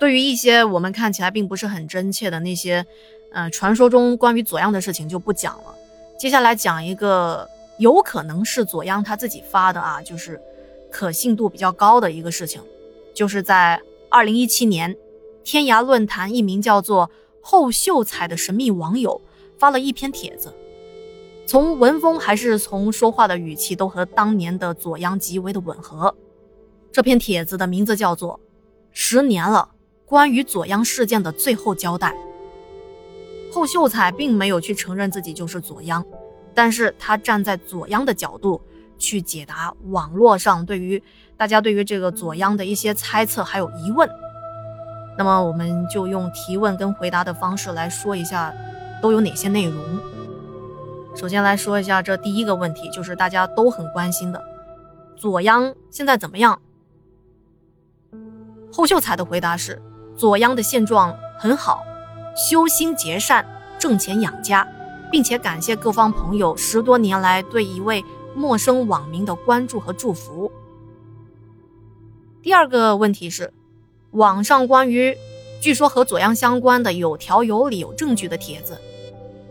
对于一些我们看起来并不是很真切的那些，呃，传说中关于左央的事情就不讲了。接下来讲一个有可能是左央他自己发的啊，就是可信度比较高的一个事情，就是在二零一七年，天涯论坛一名叫做后秀才的神秘网友发了一篇帖子，从文风还是从说话的语气都和当年的左央极为的吻合。这篇帖子的名字叫做《十年了》。关于左央事件的最后交代，后秀才并没有去承认自己就是左央，但是他站在左央的角度去解答网络上对于大家对于这个左央的一些猜测还有疑问。那么我们就用提问跟回答的方式来说一下都有哪些内容。首先来说一下这第一个问题，就是大家都很关心的，左央现在怎么样？后秀才的回答是。左央的现状很好，修心结善，挣钱养家，并且感谢各方朋友十多年来对一位陌生网民的关注和祝福。第二个问题是，网上关于据说和左央相关的有条有理有证据的帖子，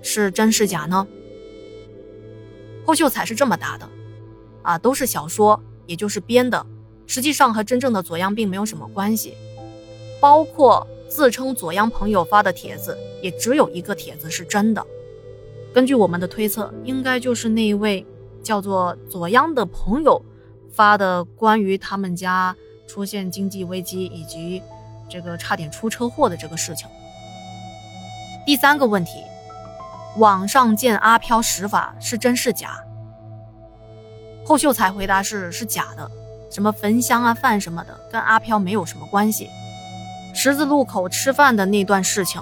是真是假呢？后秀才是这么答的：啊，都是小说，也就是编的，实际上和真正的左央并没有什么关系。包括自称左央朋友发的帖子，也只有一个帖子是真的。根据我们的推测，应该就是那一位叫做左央的朋友发的关于他们家出现经济危机以及这个差点出车祸的这个事情。第三个问题，网上见阿飘使法是真是假？后秀才回答是是假的，什么焚香啊、饭什么的，跟阿飘没有什么关系。十字路口吃饭的那段事情，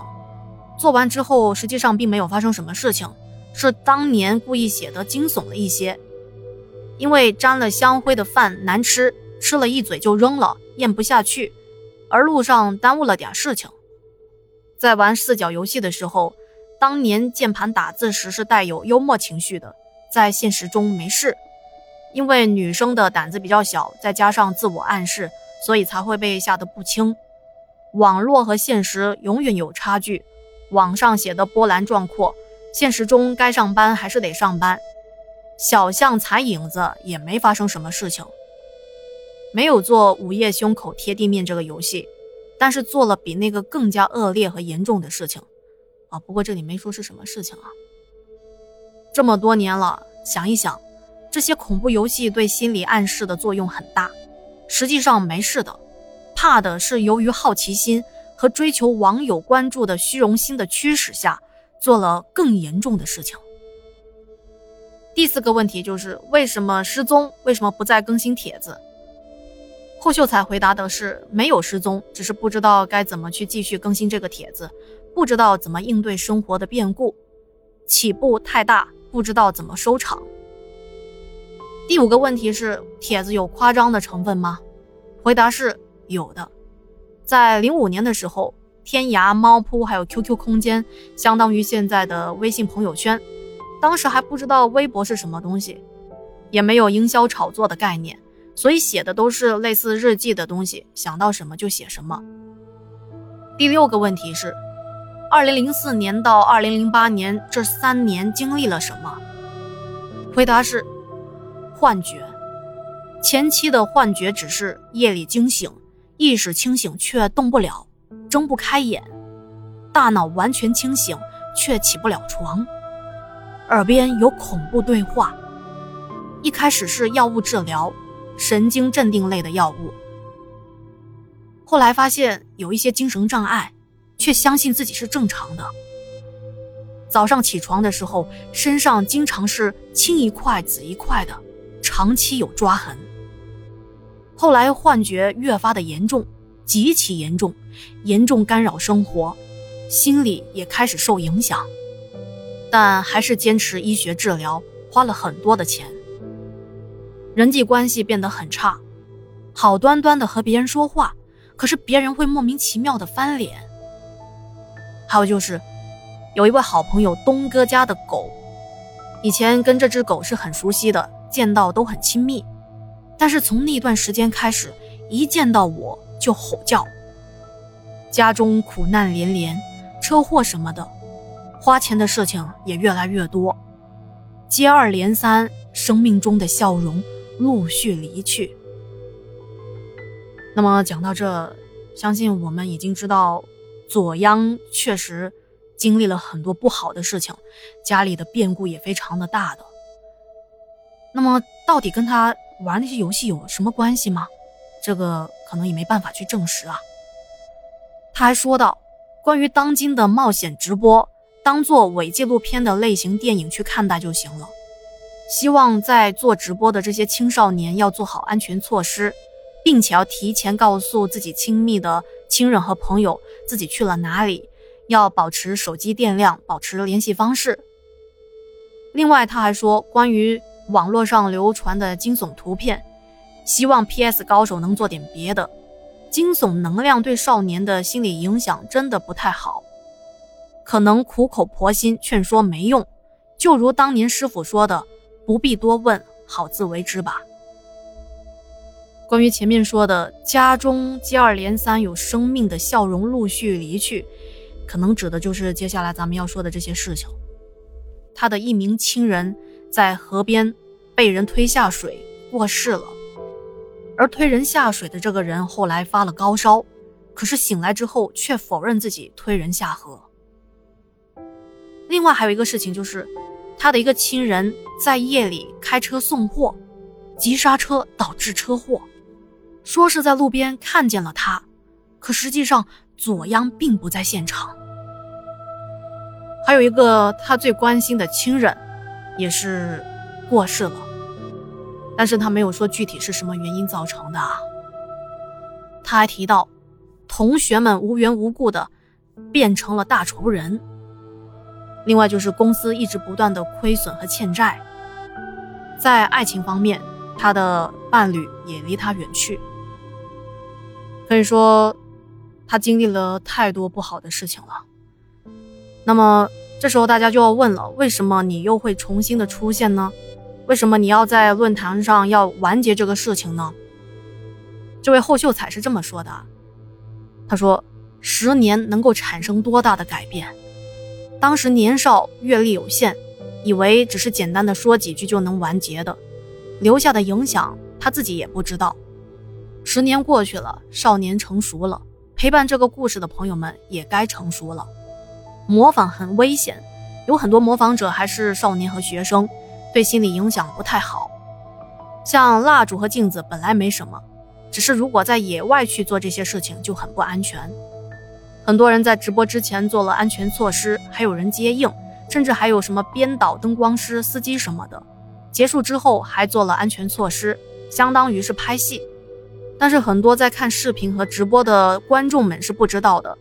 做完之后，实际上并没有发生什么事情，是当年故意写的惊悚了一些。因为沾了香灰的饭难吃，吃了一嘴就扔了，咽不下去，而路上耽误了点事情。在玩四角游戏的时候，当年键盘打字时是带有幽默情绪的，在现实中没事。因为女生的胆子比较小，再加上自我暗示，所以才会被吓得不轻。网络和现实永远有差距，网上写的波澜壮阔，现实中该上班还是得上班。小巷踩影子也没发生什么事情，没有做午夜胸口贴地面这个游戏，但是做了比那个更加恶劣和严重的事情啊。不过这里没说是什么事情啊。这么多年了，想一想，这些恐怖游戏对心理暗示的作用很大，实际上没事的。怕的是由于好奇心和追求网友关注的虚荣心的驱使下，做了更严重的事情。第四个问题就是为什么失踪？为什么不再更新帖子？霍秀才回答的是没有失踪，只是不知道该怎么去继续更新这个帖子，不知道怎么应对生活的变故，起步太大，不知道怎么收场。第五个问题是帖子有夸张的成分吗？回答是。有的，在零五年的时候，天涯、猫扑还有 QQ 空间，相当于现在的微信朋友圈。当时还不知道微博是什么东西，也没有营销炒作的概念，所以写的都是类似日记的东西，想到什么就写什么。第六个问题是，二零零四年到二零零八年这三年经历了什么？回答是幻觉。前期的幻觉只是夜里惊醒。意识清醒却动不了，睁不开眼；大脑完全清醒却起不了床。耳边有恐怖对话。一开始是药物治疗，神经镇定类的药物。后来发现有一些精神障碍，却相信自己是正常的。早上起床的时候，身上经常是青一块紫一块的，长期有抓痕。后来幻觉越发的严重，极其严重，严重干扰生活，心理也开始受影响，但还是坚持医学治疗，花了很多的钱。人际关系变得很差，好端端的和别人说话，可是别人会莫名其妙的翻脸。还有就是，有一位好朋友东哥家的狗，以前跟这只狗是很熟悉的，见到都很亲密。但是从那段时间开始，一见到我就吼叫。家中苦难连连，车祸什么的，花钱的事情也越来越多，接二连三，生命中的笑容陆续离去。那么讲到这，相信我们已经知道，左央确实经历了很多不好的事情，家里的变故也非常的大的。那么，到底跟他玩那些游戏有什么关系吗？这个可能也没办法去证实啊。他还说到，关于当今的冒险直播，当做伪纪录片的类型电影去看待就行了。希望在做直播的这些青少年要做好安全措施，并且要提前告诉自己亲密的亲人和朋友自己去了哪里，要保持手机电量，保持联系方式。另外，他还说关于。网络上流传的惊悚图片，希望 PS 高手能做点别的。惊悚能量对少年的心理影响真的不太好，可能苦口婆心劝说没用。就如当年师傅说的，不必多问，好自为之吧。关于前面说的家中接二连三有生命的笑容陆续离去，可能指的就是接下来咱们要说的这些事情。他的一名亲人。在河边被人推下水过世了，而推人下水的这个人后来发了高烧，可是醒来之后却否认自己推人下河。另外还有一个事情就是，他的一个亲人在夜里开车送货，急刹车导致车祸，说是在路边看见了他，可实际上左央并不在现场。还有一个他最关心的亲人。也是过世了，但是他没有说具体是什么原因造成的。他还提到，同学们无缘无故的变成了大仇人。另外就是公司一直不断的亏损和欠债。在爱情方面，他的伴侣也离他远去。可以说，他经历了太多不好的事情了。那么。这时候大家就要问了：为什么你又会重新的出现呢？为什么你要在论坛上要完结这个事情呢？这位后秀才是这么说的：他说，十年能够产生多大的改变？当时年少，阅历有限，以为只是简单的说几句就能完结的，留下的影响他自己也不知道。十年过去了，少年成熟了，陪伴这个故事的朋友们也该成熟了。模仿很危险，有很多模仿者还是少年和学生，对心理影响不太好。像蜡烛和镜子本来没什么，只是如果在野外去做这些事情就很不安全。很多人在直播之前做了安全措施，还有人接应，甚至还有什么编导、灯光师、司机什么的。结束之后还做了安全措施，相当于是拍戏。但是很多在看视频和直播的观众们是不知道的。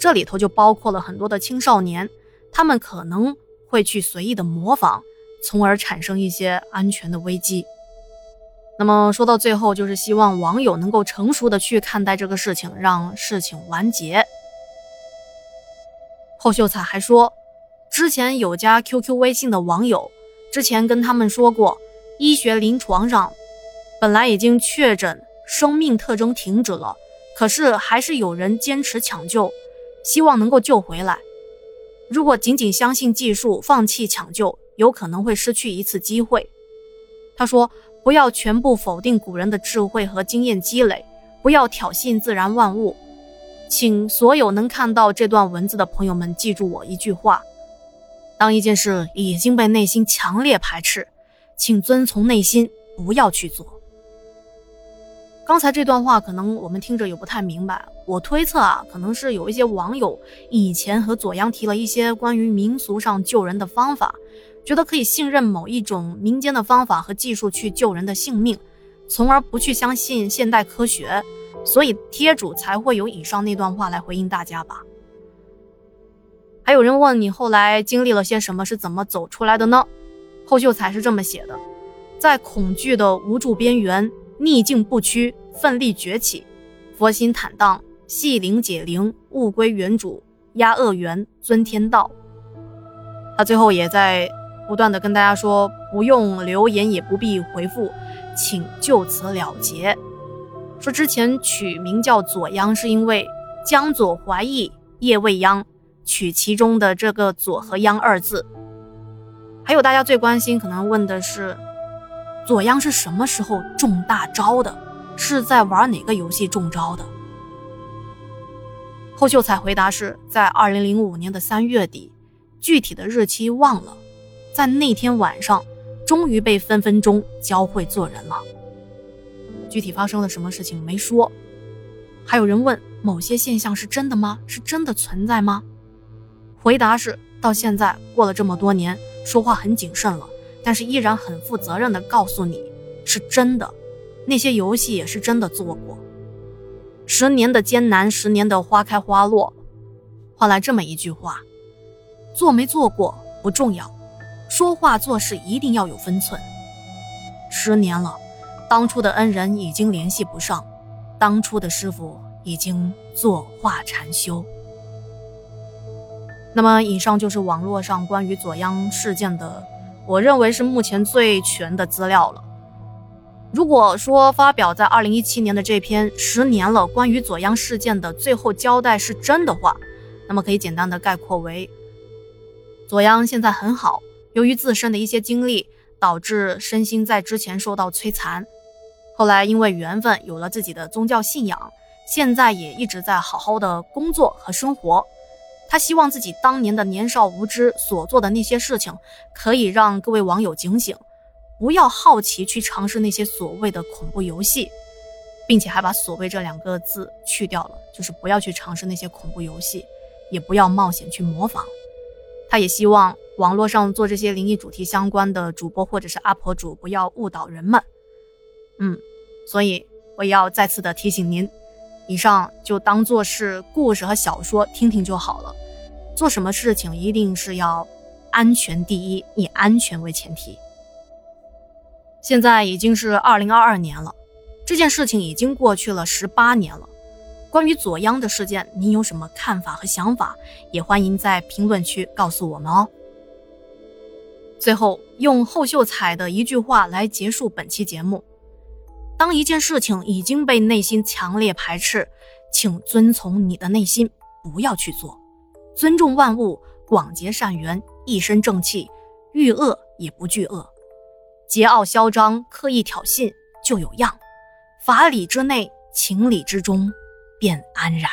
这里头就包括了很多的青少年，他们可能会去随意的模仿，从而产生一些安全的危机。那么说到最后，就是希望网友能够成熟的去看待这个事情，让事情完结。后秀才还说，之前有加 QQ 微信的网友，之前跟他们说过，医学临床上本来已经确诊生命特征停止了，可是还是有人坚持抢救。希望能够救回来。如果仅仅相信技术，放弃抢救，有可能会失去一次机会。他说：“不要全部否定古人的智慧和经验积累，不要挑衅自然万物。”请所有能看到这段文字的朋友们记住我一句话：当一件事已经被内心强烈排斥，请遵从内心，不要去做。刚才这段话可能我们听着也不太明白，我推测啊，可能是有一些网友以前和左阳提了一些关于民俗上救人的方法，觉得可以信任某一种民间的方法和技术去救人的性命，从而不去相信现代科学，所以贴主才会有以上那段话来回应大家吧。还有人问你后来经历了些什么，是怎么走出来的呢？后秀才是这么写的，在恐惧的无助边缘。逆境不屈，奋力崛起，佛心坦荡，系灵解灵，物归原主，压恶缘，尊天道。他最后也在不断的跟大家说，不用留言，也不必回复，请就此了结。说之前取名叫左央，是因为江左怀义，叶未央，取其中的这个左和央二字。还有大家最关心，可能问的是，左央是什么时候中大招的？是在玩哪个游戏中招的？后秀才回答是在二零零五年的三月底，具体的日期忘了，在那天晚上，终于被分分钟教会做人了。具体发生了什么事情没说。还有人问某些现象是真的吗？是真的存在吗？回答是到现在过了这么多年，说话很谨慎了，但是依然很负责任的告诉你是真的。那些游戏也是真的做过。十年的艰难，十年的花开花落，换来这么一句话：做没做过不重要，说话做事一定要有分寸。十年了，当初的恩人已经联系不上。当初的师傅已经坐化禅修。那么，以上就是网络上关于左央事件的，我认为是目前最全的资料了。如果说发表在二零一七年的这篇十年了关于左央事件的最后交代是真的话，那么可以简单的概括为：左央现在很好，由于自身的一些经历，导致身心在之前受到摧残。后来因为缘分有了自己的宗教信仰，现在也一直在好好的工作和生活。他希望自己当年的年少无知所做的那些事情，可以让各位网友警醒，不要好奇去尝试那些所谓的恐怖游戏，并且还把“所谓”这两个字去掉了，就是不要去尝试那些恐怖游戏，也不要冒险去模仿。他也希望网络上做这些灵异主题相关的主播或者是阿婆主不要误导人们。嗯。所以我也要再次的提醒您，以上就当做是故事和小说听听就好了。做什么事情一定是要安全第一，以安全为前提。现在已经是二零二二年了，这件事情已经过去了十八年了。关于左央的事件，您有什么看法和想法？也欢迎在评论区告诉我们哦。最后，用后秀才的一句话来结束本期节目。当一件事情已经被内心强烈排斥，请遵从你的内心，不要去做。尊重万物，广结善缘，一身正气，遇恶也不惧恶。桀骜嚣张，刻意挑衅就有样。法理之内，情理之中，便安然。